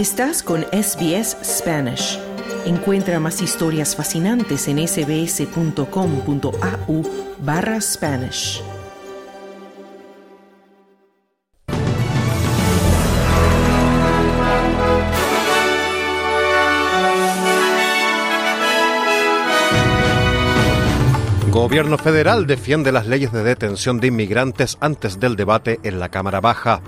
Estás con SBS Spanish. Encuentra más historias fascinantes en sbs.com.au barra Spanish. Gobierno federal defiende las leyes de detención de inmigrantes antes del debate en la Cámara Baja.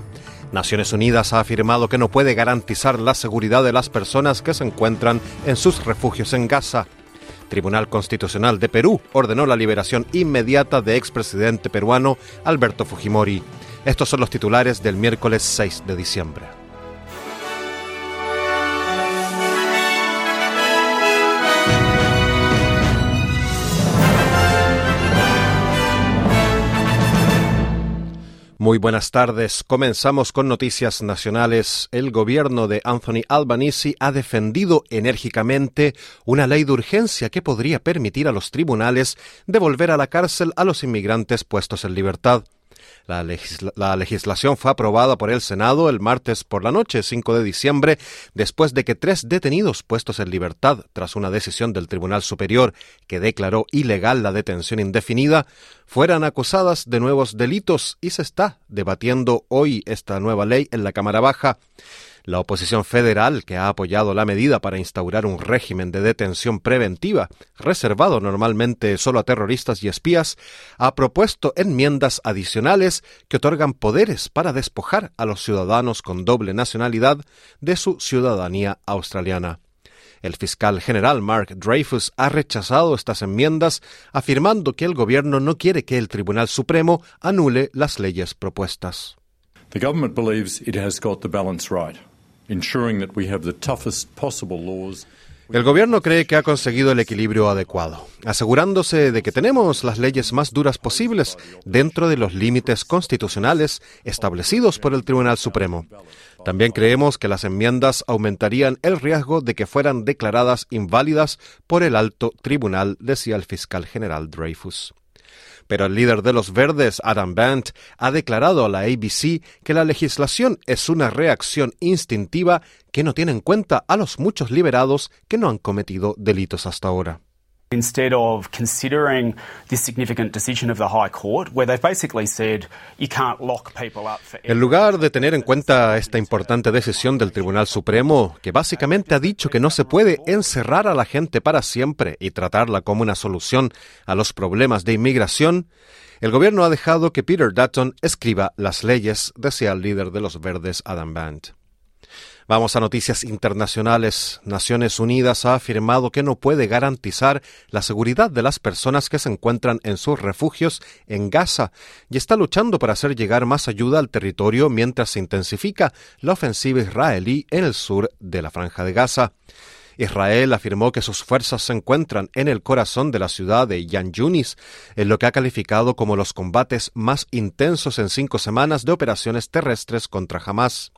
Naciones Unidas ha afirmado que no puede garantizar la seguridad de las personas que se encuentran en sus refugios en Gaza. Tribunal Constitucional de Perú ordenó la liberación inmediata de expresidente peruano Alberto Fujimori. Estos son los titulares del miércoles 6 de diciembre. Muy buenas tardes. Comenzamos con noticias nacionales. El gobierno de Anthony Albanese ha defendido enérgicamente una ley de urgencia que podría permitir a los tribunales devolver a la cárcel a los inmigrantes puestos en libertad. La, legislación fue aprobada por el Senado el martes por la noche, 5 de diciembre, después de que tres detenidos puestos en libertad tras una decisión del Tribunal Superior que declaró ilegal la detención indefinida, fueran acusadas de nuevos delitos y se está debatiendo hoy esta nueva ley en la Cámara Baja. La oposición federal, que ha apoyado la medida para instaurar un régimen de detención preventiva, reservado normalmente solo a terroristas y espías, ha propuesto enmiendas adicionales que otorgan poderes para despojar a los ciudadanos con doble nacionalidad de su ciudadanía australiana. El fiscal general Mark Dreyfus ha rechazado estas enmiendas, afirmando que el gobierno no quiere que el Tribunal Supremo anule las leyes propuestas. The government believes it has got the balance right. El gobierno cree que ha conseguido el equilibrio adecuado, asegurándose de que tenemos las leyes más duras posibles dentro de los límites constitucionales establecidos por el Tribunal Supremo. También creemos que las enmiendas aumentarían el riesgo de que fueran declaradas inválidas por el alto tribunal, decía el fiscal general Dreyfus. Pero el líder de los verdes, Adam Bant, ha declarado a la ABC que la legislación es una reacción instintiva que no tiene en cuenta a los muchos liberados que no han cometido delitos hasta ahora. Instead of considering this significant decision of the High Court, where they've basically said you can't lock people up for En lugar de tener en cuenta esta importante decisión del Tribunal Supremo, que básicamente ha dicho que no se puede encerrar a la gente para siempre y tratarla como una solución a los problemas de inmigración, el gobierno ha dejado que Peter Dutton escriba las leyes, decía el líder de los verdes Adam Band. Vamos a noticias internacionales. Naciones Unidas ha afirmado que no puede garantizar la seguridad de las personas que se encuentran en sus refugios en Gaza y está luchando para hacer llegar más ayuda al territorio mientras se intensifica la ofensiva israelí en el sur de la franja de Gaza. Israel afirmó que sus fuerzas se encuentran en el corazón de la ciudad de Yan Yunis, en lo que ha calificado como los combates más intensos en cinco semanas de operaciones terrestres contra Hamas.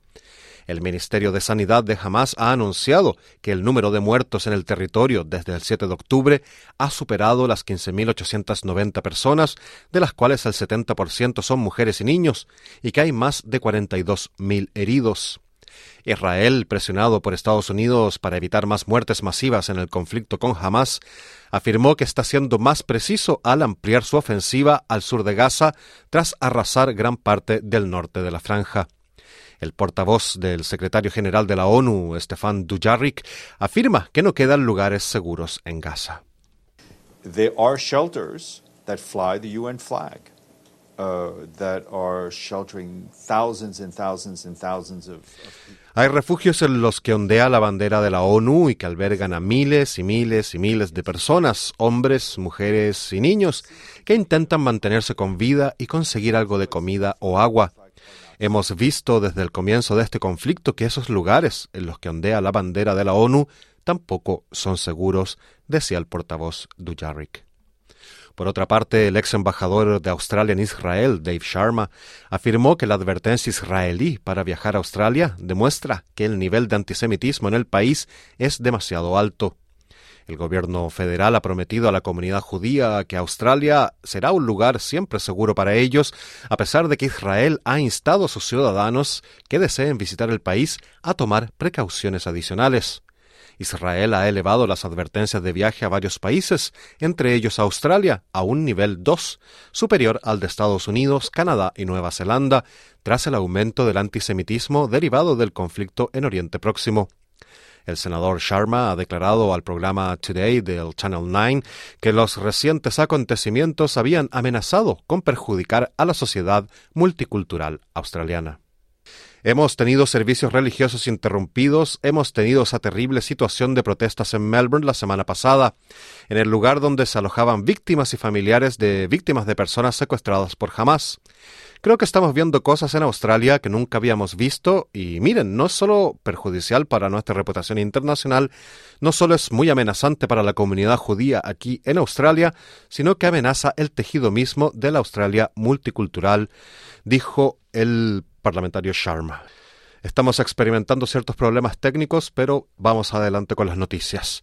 El Ministerio de Sanidad de Hamas ha anunciado que el número de muertos en el territorio desde el 7 de octubre ha superado las 15.890 personas, de las cuales el 70% son mujeres y niños, y que hay más de 42.000 heridos. Israel, presionado por Estados Unidos para evitar más muertes masivas en el conflicto con Hamas, afirmó que está siendo más preciso al ampliar su ofensiva al sur de Gaza tras arrasar gran parte del norte de la franja. El portavoz del secretario general de la ONU, Stefan Dujarric, afirma que no quedan lugares seguros en Gaza. There are shelters that fly the UN flag. Uh, that are sheltering thousands and thousands and thousands of, Hay refugios en los que ondea la bandera de la ONU y que albergan a miles y miles y miles de personas, hombres, mujeres y niños, que intentan mantenerse con vida y conseguir algo de comida o agua. Hemos visto desde el comienzo de este conflicto que esos lugares en los que ondea la bandera de la ONU tampoco son seguros, decía el portavoz Dujarric. Por otra parte, el ex embajador de Australia en Israel, Dave Sharma, afirmó que la advertencia israelí para viajar a Australia demuestra que el nivel de antisemitismo en el país es demasiado alto. El gobierno federal ha prometido a la comunidad judía que Australia será un lugar siempre seguro para ellos, a pesar de que Israel ha instado a sus ciudadanos que deseen visitar el país a tomar precauciones adicionales. Israel ha elevado las advertencias de viaje a varios países, entre ellos Australia, a un nivel 2, superior al de Estados Unidos, Canadá y Nueva Zelanda, tras el aumento del antisemitismo derivado del conflicto en Oriente Próximo. El senador Sharma ha declarado al programa Today del Channel 9 que los recientes acontecimientos habían amenazado con perjudicar a la sociedad multicultural australiana. Hemos tenido servicios religiosos interrumpidos, hemos tenido esa terrible situación de protestas en Melbourne la semana pasada, en el lugar donde se alojaban víctimas y familiares de víctimas de personas secuestradas por Hamas. Creo que estamos viendo cosas en Australia que nunca habíamos visto y miren, no es solo perjudicial para nuestra reputación internacional, no solo es muy amenazante para la comunidad judía aquí en Australia, sino que amenaza el tejido mismo de la Australia multicultural, dijo el parlamentario Sharma. Estamos experimentando ciertos problemas técnicos, pero vamos adelante con las noticias.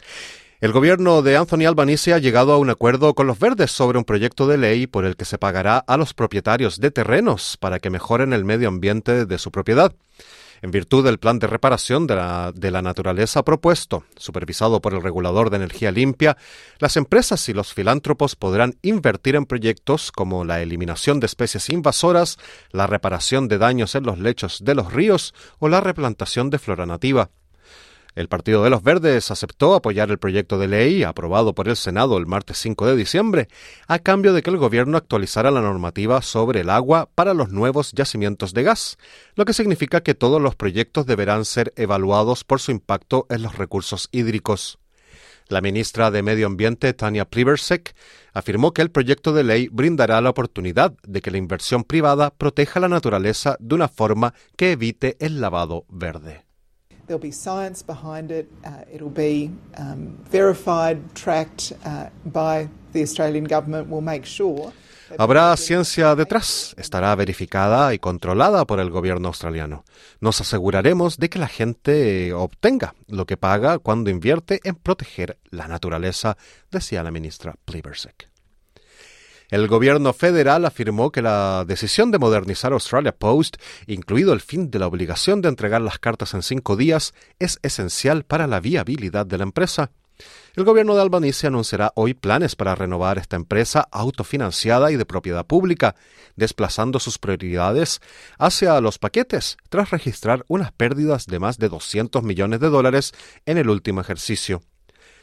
El gobierno de Anthony Albanese ha llegado a un acuerdo con los verdes sobre un proyecto de ley por el que se pagará a los propietarios de terrenos para que mejoren el medio ambiente de su propiedad. En virtud del plan de reparación de la, de la, naturaleza propuesto, supervisado por el regulador de energía limpia, las empresas y los filántropos podrán invertir en proyectos como la eliminación de especies invasoras, la reparación de daños en los lechos de los ríos o la replantación de flora nativa. El Partido de los Verdes aceptó apoyar el proyecto de ley aprobado por el Senado el martes 5 de diciembre, a cambio de que el gobierno actualizara la normativa sobre el agua para los nuevos yacimientos de gas, lo que significa que todos los proyectos deberán ser evaluados por su impacto en los recursos hídricos. La ministra de Medio Ambiente, Tania Plibersek, afirmó que el proyecto de ley brindará la oportunidad de que la inversión privada proteja la naturaleza de una forma que evite el lavado verde. There'll be science behind it. Uh, it'll be um, verified, tracked uh, by the Australian government. We'll make sure. Habrá ciencia detrás, estará verificada y controlada por el gobierno australiano. Nos aseguraremos de que la gente obtenga lo que paga cuando invierte en proteger la naturaleza, decía la ministra Plibersek. El gobierno federal afirmó que la decisión de modernizar Australia Post, incluido el fin de la obligación de entregar las cartas en cinco días, es esencial para la viabilidad de la empresa. El gobierno de Albanese anunciará hoy planes para renovar esta empresa autofinanciada y de propiedad pública, desplazando sus prioridades hacia los paquetes, tras registrar unas pérdidas de más de 200 millones de dólares en el último ejercicio.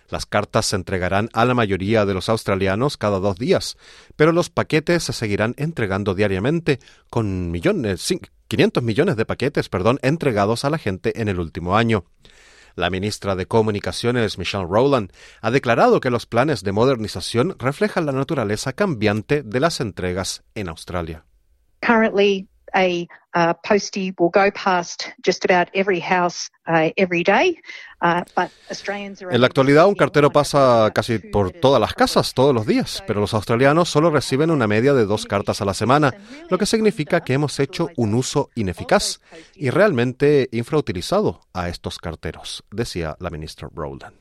Las cartas se entregarán a la mayoría de los australianos cada dos días, pero los paquetes se seguirán entregando diariamente, con millones, 500 millones de paquetes, perdón, entregados a la gente en el último año. La ministra de Comunicaciones, Michelle Rowland, ha declarado que los planes de modernización reflejan la naturaleza cambiante de las entregas en Australia. A uh, postie will go past just about every house uh, every day. Uh, en la actualidad un cartero pasa casi por todas las casas todos los días, pero los australianos solo reciben una media de dos cartas a la semana, lo que significa que hemos hecho un uso ineficaz y realmente infrautilizado a estos carteros, decía la ministra Rowland.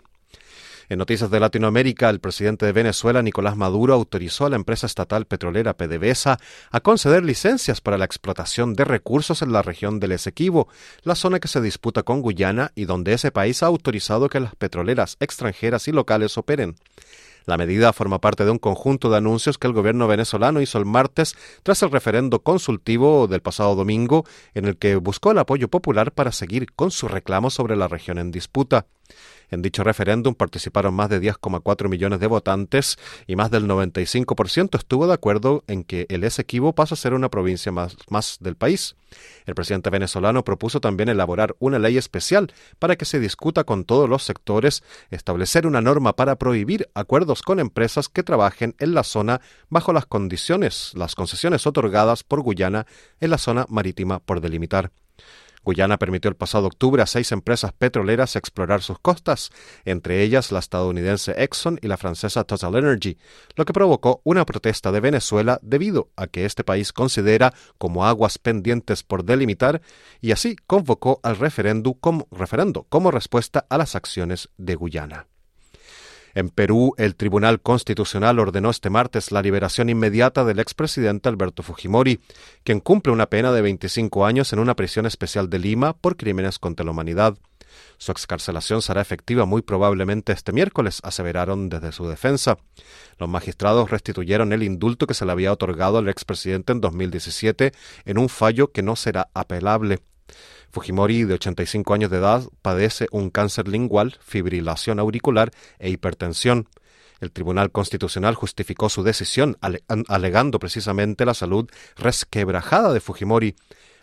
En noticias de Latinoamérica, el presidente de Venezuela, Nicolás Maduro, autorizó a la empresa estatal petrolera PDVSA a conceder licencias para la explotación de recursos en la región del Esequibo, la zona que se disputa con Guyana y donde ese país ha autorizado que las petroleras extranjeras y locales operen. La medida forma parte de un conjunto de anuncios que el gobierno venezolano hizo el martes tras el referendo consultivo del pasado domingo, en el que buscó el apoyo popular para seguir con su reclamo sobre la región en disputa. En dicho referéndum participaron más de 10,4 millones de votantes y más del 95% estuvo de acuerdo en que el Esequibo pase a ser una provincia más, más del país. El presidente venezolano propuso también elaborar una ley especial para que se discuta con todos los sectores, establecer una norma para prohibir acuerdos con empresas que trabajen en la zona bajo las condiciones, las concesiones otorgadas por Guyana en la zona marítima por delimitar. Guyana permitió el pasado octubre a seis empresas petroleras explorar sus costas, entre ellas la estadounidense Exxon y la francesa Total Energy, lo que provocó una protesta de Venezuela debido a que este país considera como aguas pendientes por delimitar y así convocó al referendo como, referendo como respuesta a las acciones de Guyana. En Perú, el Tribunal Constitucional ordenó este martes la liberación inmediata del expresidente Alberto Fujimori, quien cumple una pena de 25 años en una prisión especial de Lima por crímenes contra la humanidad. Su excarcelación será efectiva muy probablemente este miércoles, aseveraron desde su defensa. Los magistrados restituyeron el indulto que se le había otorgado al expresidente en 2017 en un fallo que no será apelable. Fujimori, de 85 años de edad, padece un cáncer lingual, fibrilación auricular e hipertensión. El Tribunal Constitucional justificó su decisión alegando precisamente la salud resquebrajada de Fujimori.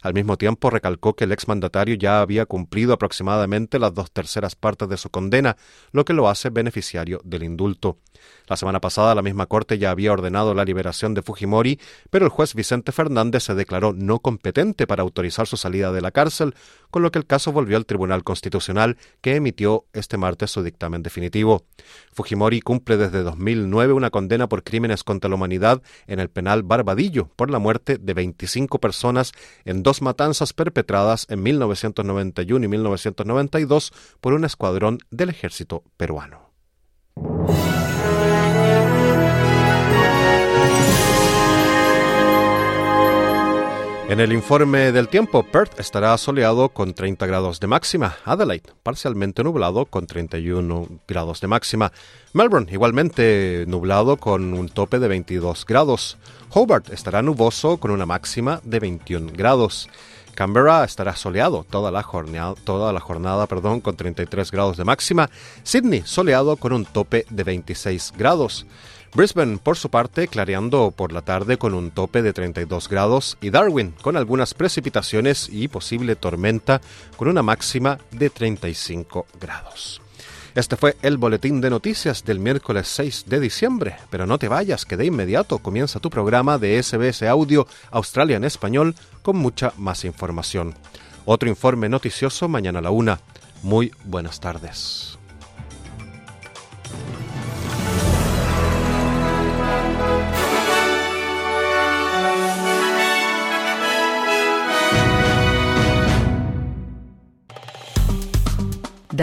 Al mismo tiempo recalcó que el exmandatario ya había cumplido aproximadamente las dos terceras partes de su condena, lo que lo hace beneficiario del indulto. La semana pasada la misma Corte ya había ordenado la liberación de Fujimori, pero el juez Vicente Fernández se declaró no competente para autorizar su salida de la cárcel, con lo que el caso volvió al Tribunal Constitucional, que emitió este martes su dictamen definitivo. Fujimori cumple desde 2009 una condena por crímenes contra la humanidad en el penal Barbadillo por la muerte de 25 personas en dos matanzas perpetradas en 1991 y 1992 por un escuadrón del ejército peruano. En el informe del tiempo, Perth estará soleado con 30 grados de máxima, Adelaide parcialmente nublado con 31 grados de máxima, Melbourne igualmente nublado con un tope de 22 grados, Hobart estará nuboso con una máxima de 21 grados. Canberra estará soleado toda la jornada, toda la jornada perdón, con 33 grados de máxima. Sydney soleado con un tope de 26 grados. Brisbane, por su parte, clareando por la tarde con un tope de 32 grados y Darwin con algunas precipitaciones y posible tormenta con una máxima de 35 grados. Este fue el boletín de noticias del miércoles 6 de diciembre, pero no te vayas, que de inmediato comienza tu programa de SBS Audio Australia en español con mucha más información. Otro informe noticioso mañana a la una. Muy buenas tardes.